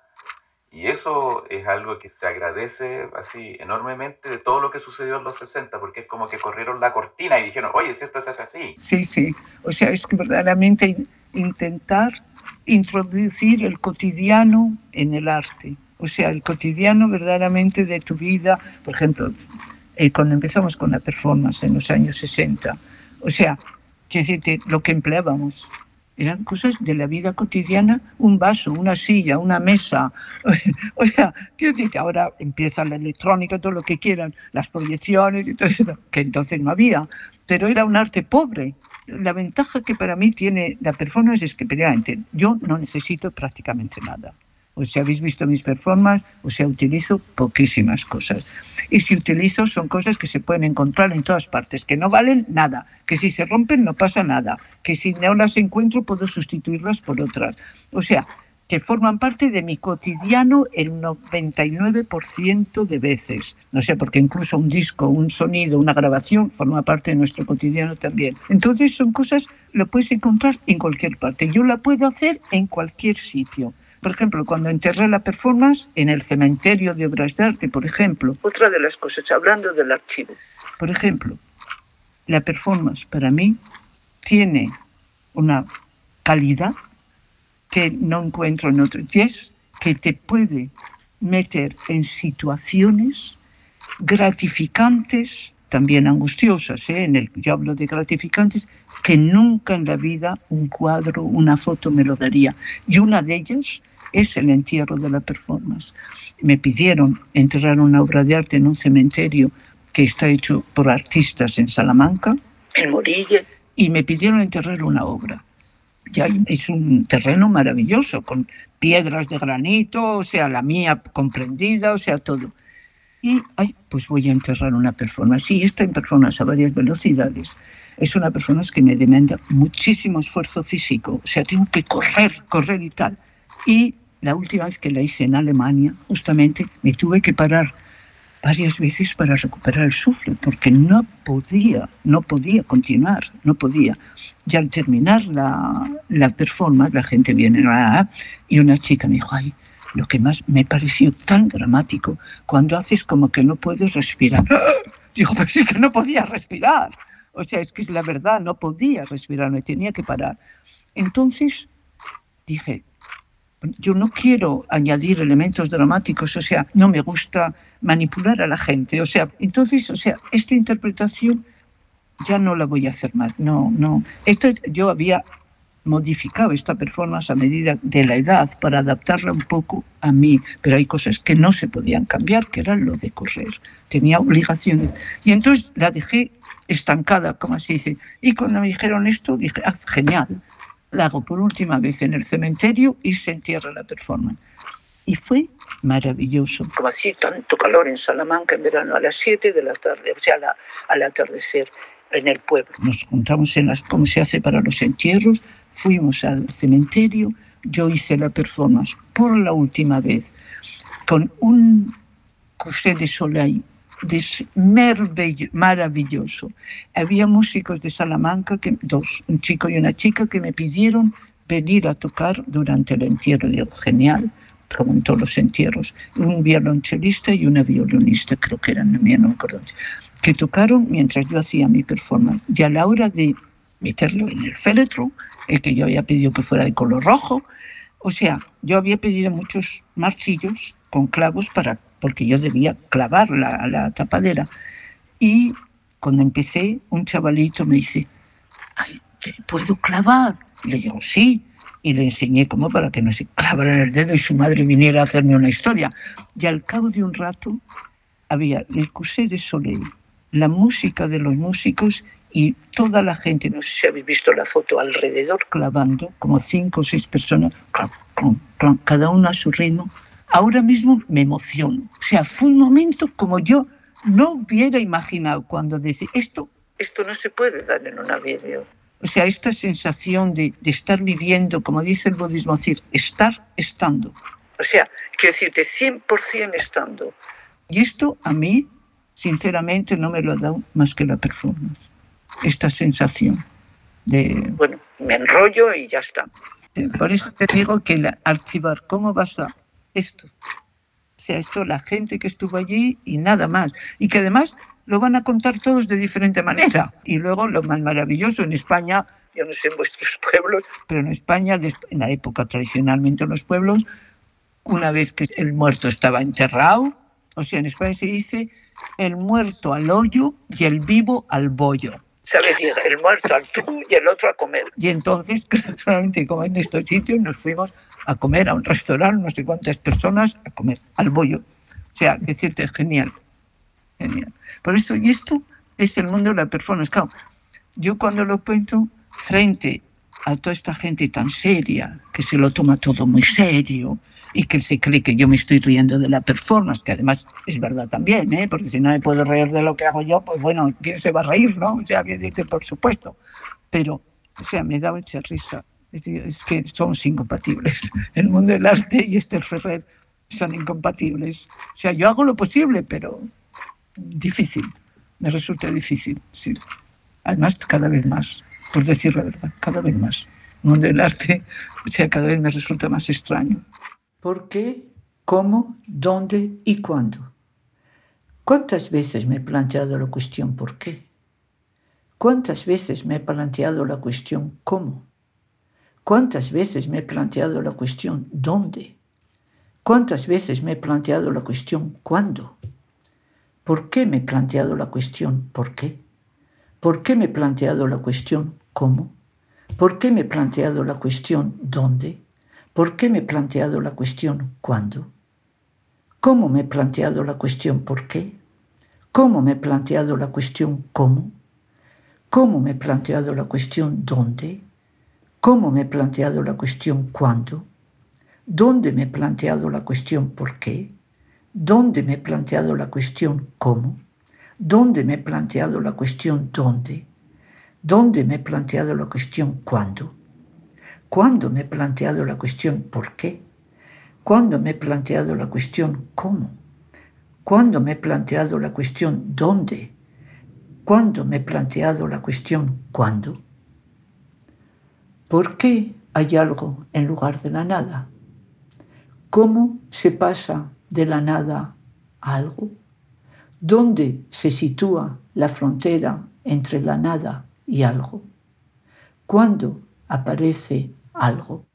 Y eso es algo que se agradece así enormemente de todo lo que sucedió en los 60, porque es como que corrieron la cortina y dijeron, oye, si esto es así. Sí, sí. O sea, es que verdaderamente intentar introducir el cotidiano en el arte. O sea, el cotidiano verdaderamente de tu vida. Por ejemplo, eh, cuando empezamos con la performance en los años 60, o sea, decirte, lo que empleábamos eran cosas de la vida cotidiana, un vaso, una silla, una mesa. O sea, quiero decir ahora empieza la electrónica, todo lo que quieran, las proyecciones y todo eso, que entonces no había, pero era un arte pobre. La ventaja que para mí tiene la performance es que, previamente, yo no necesito prácticamente nada. O si habéis visto mis performances, o sea, utilizo poquísimas cosas. Y si utilizo son cosas que se pueden encontrar en todas partes, que no valen nada, que si se rompen no pasa nada, que si no las encuentro puedo sustituirlas por otras. O sea, que forman parte de mi cotidiano el 99% de veces. No sé, porque incluso un disco, un sonido, una grabación forma parte de nuestro cotidiano también. Entonces son cosas, lo puedes encontrar en cualquier parte. Yo la puedo hacer en cualquier sitio. Por ejemplo, cuando enterré la performance en el cementerio de obras de arte, por ejemplo. Otra de las cosas, hablando del archivo. Por ejemplo, la performance para mí tiene una calidad que no encuentro en otro. Y es que te puede meter en situaciones gratificantes, también angustiosas. ¿eh? En el, yo hablo de gratificantes que nunca en la vida un cuadro, una foto me lo daría. Y una de ellas es el entierro de la performance. Me pidieron enterrar una obra de arte en un cementerio que está hecho por artistas en Salamanca, en Morilla, y me pidieron enterrar una obra. Ya es un terreno maravilloso, con piedras de granito, o sea, la mía comprendida, o sea, todo. Y, ay, pues voy a enterrar una performance. Sí, esta en performance a varias velocidades. Es una performance que me demanda muchísimo esfuerzo físico, o sea, tengo que correr, correr y tal. Y la última vez que la hice en Alemania, justamente, me tuve que parar varias veces para recuperar el sufle, porque no podía, no podía continuar, no podía. Y al terminar la, la performance, la gente viene ah", y una chica me dijo, ay, lo que más me pareció tan dramático, cuando haces como que no puedes respirar. Dijo, pues sí que no podía respirar. O sea, es que es la verdad, no podía respirar, me tenía que parar. Entonces dije, yo no quiero añadir elementos dramáticos, o sea, no me gusta manipular a la gente, o sea, entonces, o sea, esta interpretación ya no la voy a hacer más, no, no. Esto yo había modificado esta performance a medida de la edad para adaptarla un poco a mí, pero hay cosas que no se podían cambiar, que eran lo de correr. Tenía obligaciones. Y entonces la dejé estancada, como así dice. Y cuando me dijeron esto, dije, ah, genial, la hago por última vez en el cementerio y se entierra la performance. Y fue maravilloso. Como así, tanto calor en Salamanca en verano a las 7 de la tarde, o sea, al atardecer en el pueblo. Nos juntamos en las, como se hace para los entierros, fuimos al cementerio, yo hice la performance por la última vez con un José de Soleil maravilloso. Había músicos de Salamanca, dos, un chico y una chica, que me pidieron venir a tocar durante el entierro. Digo, genial, como en todos los entierros. Un violonchelista y una violinista, creo que eran, no me acuerdo, que tocaron mientras yo hacía mi performance. Y a la hora de meterlo en el féretro, el que yo había pedido que fuera de color rojo, o sea, yo había pedido muchos martillos con clavos para porque yo debía clavar la, la tapadera. Y cuando empecé, un chavalito me dice, Ay, ¿te puedo clavar? Y le digo, sí. Y le enseñé cómo para que no se clavara en el dedo y su madre viniera a hacerme una historia. Y al cabo de un rato había el Cusé de Soleil, la música de los músicos y toda la gente, no sé si habéis visto la foto, alrededor clavando, como cinco o seis personas, cada una a su ritmo, ahora mismo me emociono. O sea, fue un momento como yo no hubiera imaginado cuando decía, esto, esto no se puede dar en una vídeo. O sea, esta sensación de, de, estar viviendo, como dice el budismo, decir, estar estando. O sea, quiero decirte, 100% estando. Y esto a mí, sinceramente, no me lo ha dado más que la performance. Esta sensación de, bueno, me enrollo y ya está. Por eso te digo que el archivar, ¿cómo vas a esto. O sea, esto la gente que estuvo allí y nada más. Y que además lo van a contar todos de diferente manera. Y luego lo más maravilloso en España, yo no sé en vuestros pueblos, pero en España, en la época tradicionalmente en los pueblos, una vez que el muerto estaba enterrado, o sea, en España se dice el muerto al hoyo y el vivo al bollo. ¿Sabes? El muerto al tú y el otro a comer. Y entonces, naturalmente, como en estos sitios, nos fuimos a comer a un restaurante, no sé cuántas personas, a comer al bollo. O sea, decirte, genial, genial. Por eso, y esto es el mundo de la performance. Claro, yo cuando lo cuento frente a toda esta gente tan seria, que se lo toma todo muy serio y que se cree que yo me estoy riendo de la performance, que además es verdad también, ¿eh? porque si no me puedo reír de lo que hago yo, pues bueno, ¿quién se va a reír, no? O sea, decirte, por supuesto. Pero, o sea, me da mucha risa es, que somos incompatibles. El mundo del arte y Esther Ferrer son incompatibles. O sea, yo hago lo posible, pero difícil. Me resulta difícil, sí. Además, cada vez más, por decir la verdad, cada vez más. El mundo del arte, o sea, cada vez me resulta más extraño. ¿Por qué? ¿Cómo? ¿Dónde? ¿Y cuándo? ¿Cuántas veces me he planteado la cuestión por qué? ¿Cuántas veces me he planteado la cuestión cómo? ¿Cuántas veces me he planteado la cuestión ¿dónde? ¿Cuántas veces me he planteado la cuestión ¿cuándo? ¿Por qué me he planteado la cuestión ¿por qué? ¿Por qué me he planteado la cuestión ¿cómo? ¿Por qué me he planteado la cuestión ¿dónde? ¿Por qué me he planteado la cuestión ¿cuándo? ¿Cómo me he planteado la cuestión ¿por qué? ¿Cómo me he planteado la cuestión ¿cómo? ¿Cómo me he planteado la cuestión ¿dónde? ¿Cómo me he planteado la cuestión cuándo? ¿Dónde me he planteado la cuestión por qué? ¿Dónde me he planteado la cuestión cómo? ¿Dónde me he planteado la cuestión dónde? ¿Dónde me he planteado la cuestión cuándo? ¿Cuándo me he planteado la cuestión por qué? ¿Cuándo me he planteado la cuestión cómo? ¿Cuándo me he planteado la cuestión dónde? ¿Cuándo me he planteado la cuestión cuándo? ¿Por qué hay algo en lugar de la nada? ¿Cómo se pasa de la nada a algo? ¿Dónde se sitúa la frontera entre la nada y algo? ¿Cuándo aparece algo?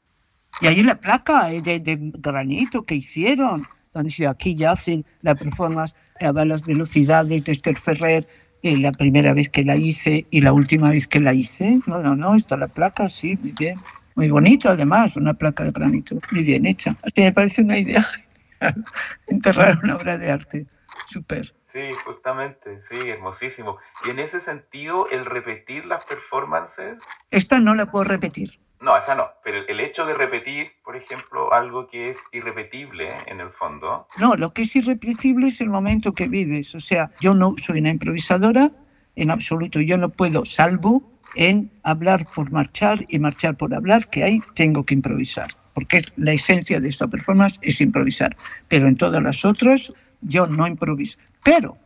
Y ahí la placa de, granito que hicieron, donde aquí ya hacen la performance a las velocidades de Esther Ferrer la primera vez que la hice y la última vez que la hice. No, no, no, está la placa, sí, muy bien. Muy bonito, además, una placa de granito, muy bien hecha. Así me parece una idea genial, enterrar una obra de arte. Súper. Sí, justamente, sí, hermosísimo. Y en ese sentido, el repetir las performances... Esta no la puedo repetir. No, esa no, pero el hecho de repetir, por ejemplo, algo que es irrepetible en el fondo. No, lo que es irrepetible es el momento que vives. O sea, yo no soy una improvisadora en absoluto. Yo no puedo, salvo en hablar por marchar y marchar por hablar, que ahí tengo que improvisar. Porque la esencia de esta performance es improvisar. Pero en todas las otras, yo no improviso. Pero,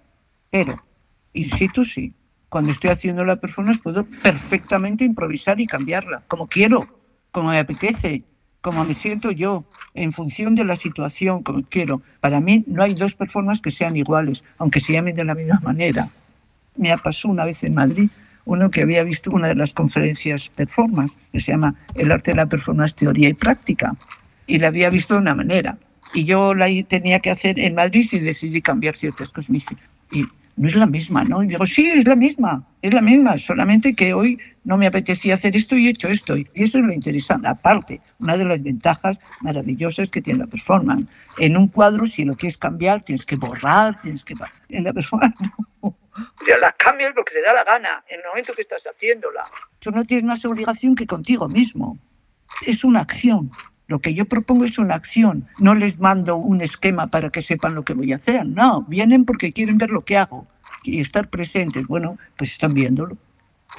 pero, insisto, sí, cuando estoy haciendo la performance puedo perfectamente improvisar y cambiarla, como quiero, como me apetece, como me siento yo, en función de la situación, como quiero. Para mí no hay dos performances que sean iguales, aunque se llamen de la misma manera. Me pasado una vez en Madrid uno que había visto una de las conferencias performance, que se llama El arte de la performance, teoría y práctica, y la había visto de una manera. Y yo la tenía que hacer en Madrid y decidí cambiar ciertas cosas. Y no es la misma, ¿no? Y digo, sí, es la misma, es la misma, solamente que hoy no me apetecía hacer esto y he hecho esto. Y eso es lo interesante. Aparte, una de las ventajas maravillosas que tiene la performance. En un cuadro, si lo quieres cambiar, tienes que borrar, tienes que... En la performance, no. Ya la cambias lo que te da la gana, en el momento que estás haciéndola. Tú no tienes más obligación que contigo mismo. Es una acción. Lo que yo propongo es una acción. No les mando un esquema para que sepan lo que voy a hacer. No, vienen porque quieren ver lo que hago y estar presentes. Bueno, pues están viéndolo.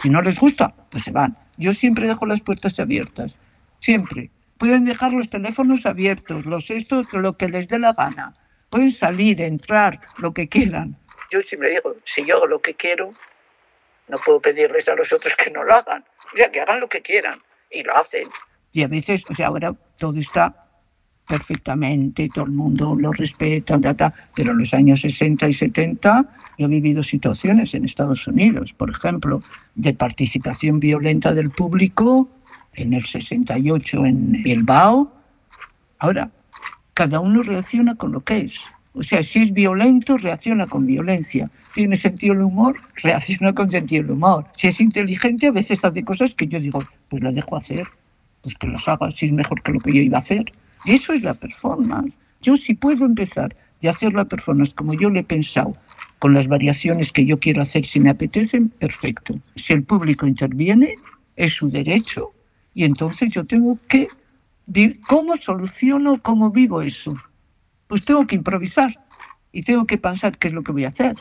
Si no les gusta, pues se van. Yo siempre dejo las puertas abiertas. Siempre. Pueden dejar los teléfonos abiertos, los esto, lo que les dé la gana. Pueden salir, entrar, lo que quieran. Yo siempre digo, si yo hago lo que quiero, no puedo pedirles a los otros que no lo hagan. O sea, que hagan lo que quieran. Y lo hacen. Y a veces, o sea, ahora todo está perfectamente, todo el mundo lo respeta, pero en los años 60 y 70 yo he vivido situaciones en Estados Unidos, por ejemplo, de participación violenta del público en el 68 en Bilbao. Ahora, cada uno reacciona con lo que es. O sea, si es violento, reacciona con violencia. Tiene sentido el humor, reacciona con sentido el humor. Si es inteligente, a veces hace cosas que yo digo, pues la dejo hacer pues que las haga si es mejor que lo que yo iba a hacer. Y eso es la performance. Yo si puedo empezar y hacer la performance como yo le he pensado, con las variaciones que yo quiero hacer si me apetecen, perfecto. Si el público interviene, es su derecho y entonces yo tengo que ¿Cómo soluciono, cómo vivo eso? Pues tengo que improvisar y tengo que pensar qué es lo que voy a hacer.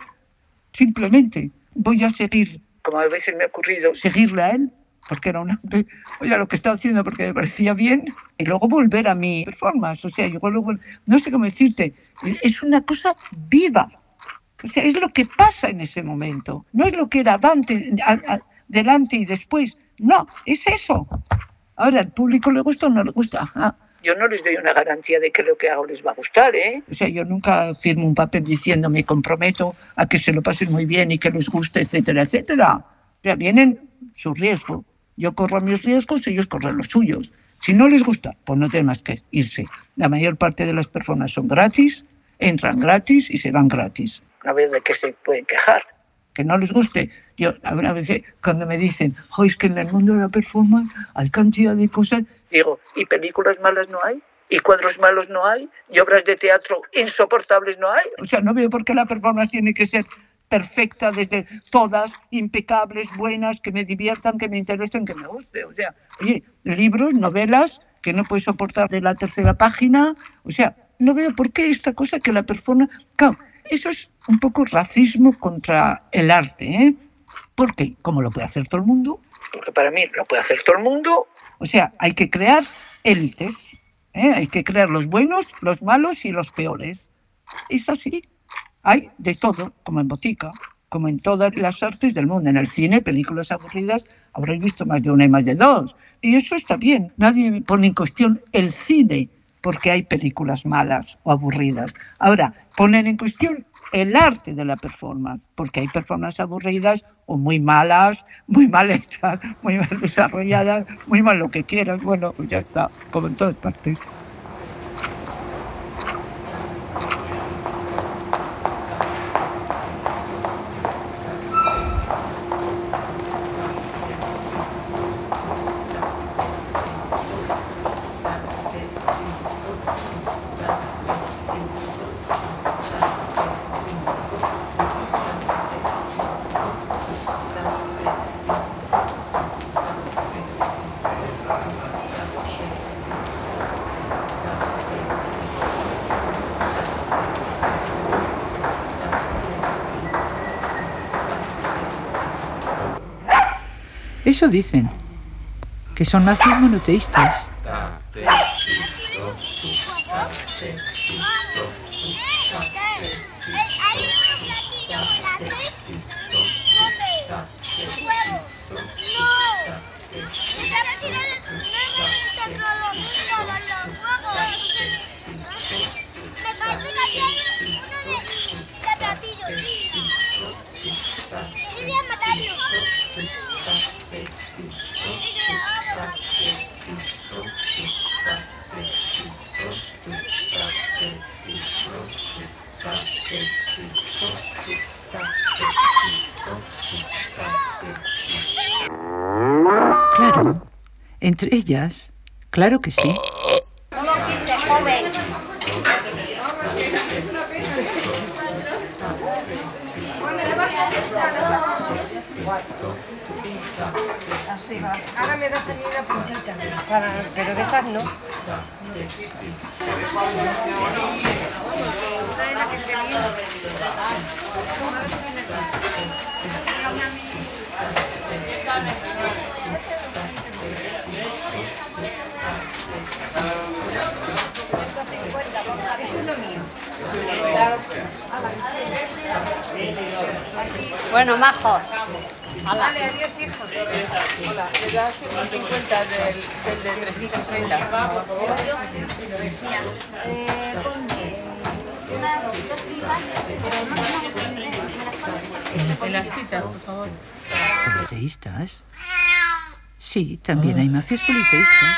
Simplemente voy a seguir, como a veces me ha ocurrido, seguirle a él porque era un hambre, oye, lo que estaba haciendo porque me parecía bien, y luego volver a mi performance. O sea, yo luego, no sé cómo decirte, es una cosa viva. O sea, es lo que pasa en ese momento. No es lo que era antes, delante y después. No, es eso. Ahora, ¿al público le gusta o no le gusta? Ah, yo no les doy una garantía de que lo que hago les va a gustar, ¿eh? O sea, yo nunca firmo un papel diciendo me comprometo a que se lo pasen muy bien y que les guste, etcétera, etcétera. O sea, vienen su riesgo. Yo corro mis riesgos, ellos corren los suyos. Si no les gusta, pues no tienen más que irse. La mayor parte de las personas son gratis, entran gratis y se van gratis. No veo de qué se pueden quejar. Que no les guste. Yo, a veces, cuando me dicen, oh, es que en el mundo de la performance hay cantidad de cosas, digo, ¿y películas malas no hay? ¿Y cuadros malos no hay? ¿Y obras de teatro insoportables no hay? O sea, no veo por qué la performance tiene que ser perfecta desde todas, impecables, buenas, que me diviertan, que me interesen, que me guste. O sea, oye, libros, novelas que no puedes soportar de la tercera página. O sea, no veo por qué esta cosa que la persona... Claro, eso es un poco racismo contra el arte, ¿eh? Porque, como lo puede hacer todo el mundo, porque para mí lo puede hacer todo el mundo, o sea, hay que crear élites, ¿eh? hay que crear los buenos, los malos y los peores. Es así. Hay de todo, como en botica, como en todas las artes del mundo. En el cine, películas aburridas, habréis visto más de una y más de dos. Y eso está bien. Nadie pone en cuestión el cine porque hay películas malas o aburridas. Ahora, ponen en cuestión el arte de la performance, porque hay performances aburridas o muy malas, muy mal hechas, muy mal desarrolladas, muy mal lo que quieras. Bueno, ya está, como en todas partes. Eso dicen, que son mafias monoteístas. Claro que sí. Así va. Ahora me das a mí una puntita, pero de no de las que te Bueno, majos. Vale, adiós, hijo. Hola, le das 50 del, del de 330. En las citas, por favor. ¿Politeístas? Sí, también hay mafias politeístas.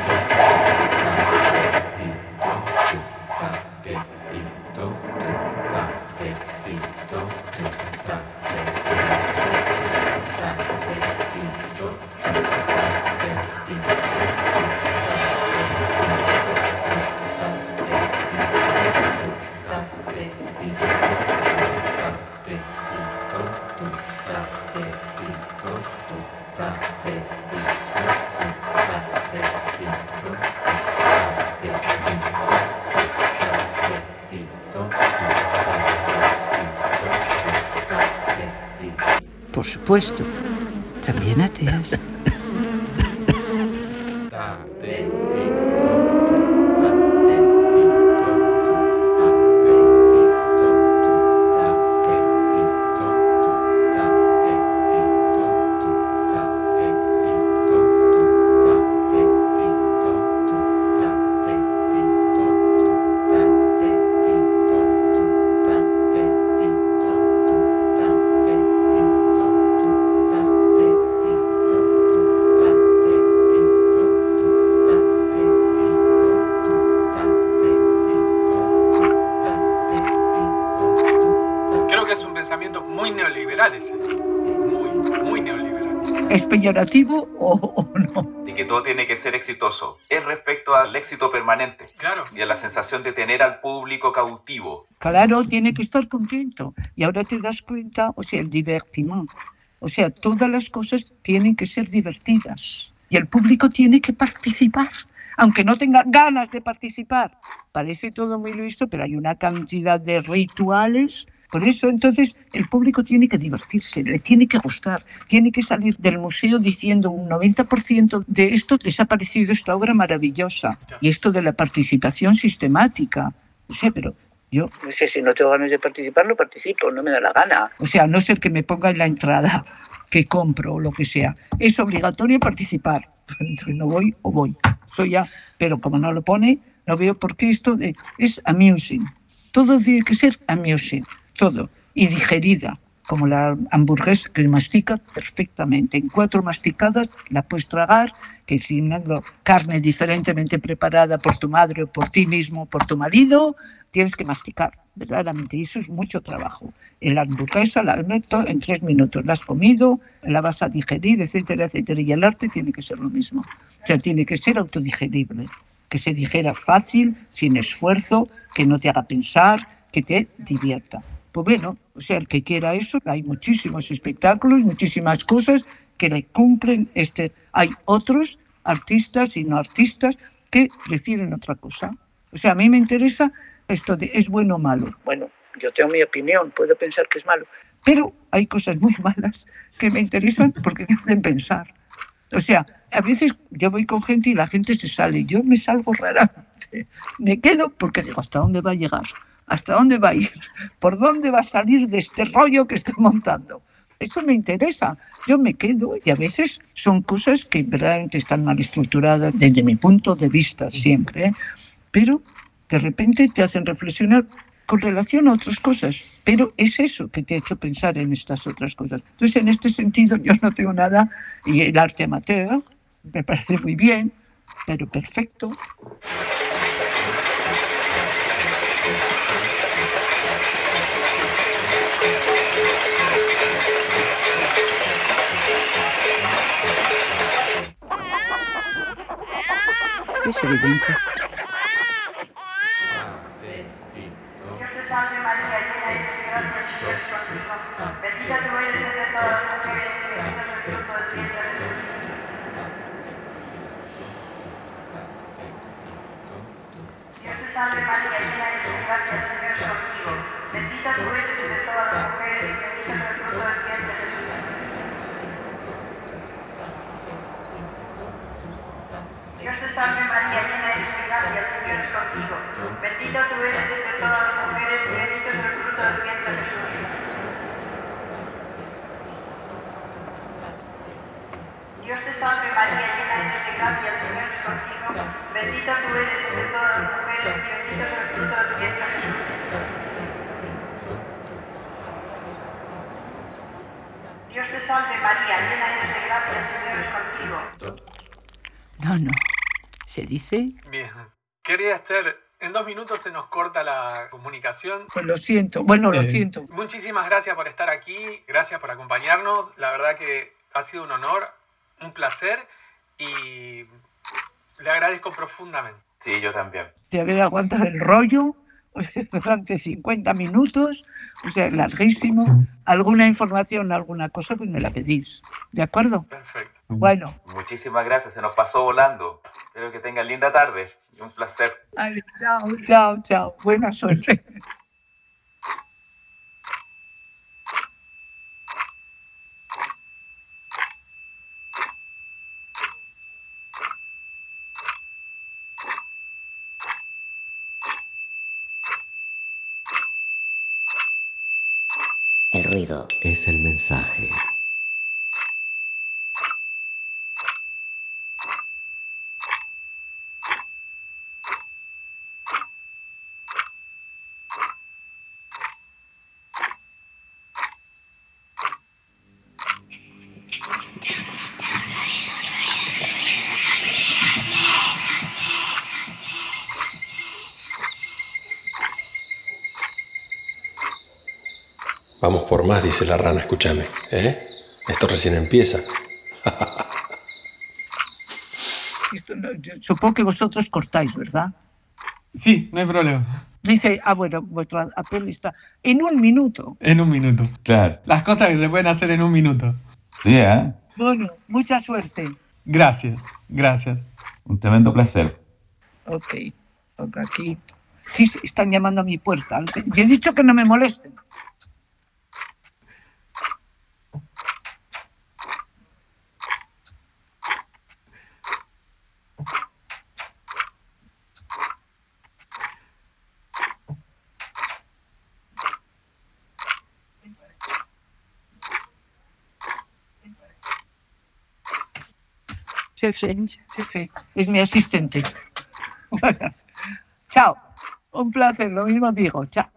supuesto, también ateas. Peyorativo o, o no? Y que todo tiene que ser exitoso. Es respecto al éxito permanente. Claro. Y a la sensación de tener al público cautivo. Claro, tiene que estar contento. Y ahora te das cuenta, o sea, el divertimento. O sea, todas las cosas tienen que ser divertidas. Y el público tiene que participar, aunque no tenga ganas de participar. Parece todo muy listo, pero hay una cantidad de rituales. Por eso, entonces, el público tiene que divertirse, le tiene que gustar, tiene que salir del museo diciendo un 90% de esto les ha parecido esta obra maravillosa. Y esto de la participación sistemática. O sea, pero yo, no sé, si no tengo ganas de participar, no participo, no me da la gana. O sea, a no ser que me ponga en la entrada que compro o lo que sea. Es obligatorio participar. Entonces no voy o voy. Soy ya, pero como no lo pone, no veo por qué esto de, es amusing. Todo tiene que ser amusing, todo. Y digerida, como la hamburguesa que mastica perfectamente. En cuatro masticadas la puedes tragar, que si carne diferentemente preparada por tu madre o por ti mismo, por tu marido, tienes que masticar, verdaderamente. Y eso es mucho trabajo. En la hamburguesa la meto en tres minutos. La has comido, la vas a digerir, etcétera, etcétera. Y el arte tiene que ser lo mismo. O sea, tiene que ser autodigerible. Que se dijera fácil, sin esfuerzo, que no te haga pensar, que te divierta. Pues bueno, o sea, el que quiera eso, hay muchísimos espectáculos, muchísimas cosas que le cumplen este. Hay otros artistas y no artistas que prefieren otra cosa. O sea, a mí me interesa esto de es bueno o malo. Bueno, yo tengo mi opinión, puedo pensar que es malo, pero hay cosas muy malas que me interesan porque me hacen pensar. O sea, a veces yo voy con gente y la gente se sale, yo me salgo raramente, me quedo porque digo, ¿hasta dónde va a llegar? ¿Hasta dónde va a ir? ¿Por dónde va a salir de este rollo que está montando? Eso me interesa. Yo me quedo y a veces son cosas que verdaderamente están mal estructuradas desde mi punto de vista siempre, ¿eh? pero de repente te hacen reflexionar con relación a otras cosas. Pero es eso que te ha hecho pensar en estas otras cosas. Entonces, en este sentido, yo no tengo nada, y el arte amateur me parece muy bien, pero perfecto. Es evidente. Dios te salve María, llena eres de gracia, el Señor es contigo. Bendita tú eres entre todas las mujeres y bendito es el fruto de tu vientre Jesús. Dios te salve María, llena eres de gracia, el Señor es contigo. Bendita tú eres entre todas las mujeres y bendito es el fruto del vientre Jesús. Dios te salve María, llena eres de gracia, el Señor es contigo. Bendita tú eres entre todas las mujeres y bendito es el fruto del vientre Jesús. Dios te salve María, llena eres de gracia, el Señor es contigo. Bendita tú eres entre todas las mujeres y bendito es el fruto de tu vientre Jesús. Dios te salve María, llena eres de gracia, el Señor es contigo. No, no. Se dice, Bien. Querida Esther, en dos minutos se nos corta la comunicación. pues lo siento, bueno, lo Eh, siento. Muchísimas gracias por estar aquí, gracias por acompañarnos. La verdad que ha sido un honor, un placer y le agradezco profundamente. Sí, yo también. de haber aguantado el rollo durante 50 minutos, o sea, larguísimo. Alguna información, alguna cosa, pues me la pedís. ¿De acuerdo? Perfecto. Bueno, Muchísimas gracias, se nos pasó volando. Espero que tengan linda tarde un placer. vale, chao, chao, chao. Buena suerte. Es el mensaje. Vamos por más, dice la rana, escúchame. ¿eh? Esto recién empieza. Esto no- yo supongo que vosotros cortáis, ¿verdad? Sí, no hay problema. Dice, ah, bueno, vuestra apel está en un minuto. En un minuto. Claro. Las cosas que se pueden hacer en un minuto. Sí, ¿eh? Bueno, mucha suerte. Gracias, gracias. Un tremendo placer. Ok, ok, aquí. Sí, sí, están llamando a mi puerta. Y he dicho que no me molesten. Jefe, jefe, es mi asistente. Chao. Un placer, lo mismo digo. Chao.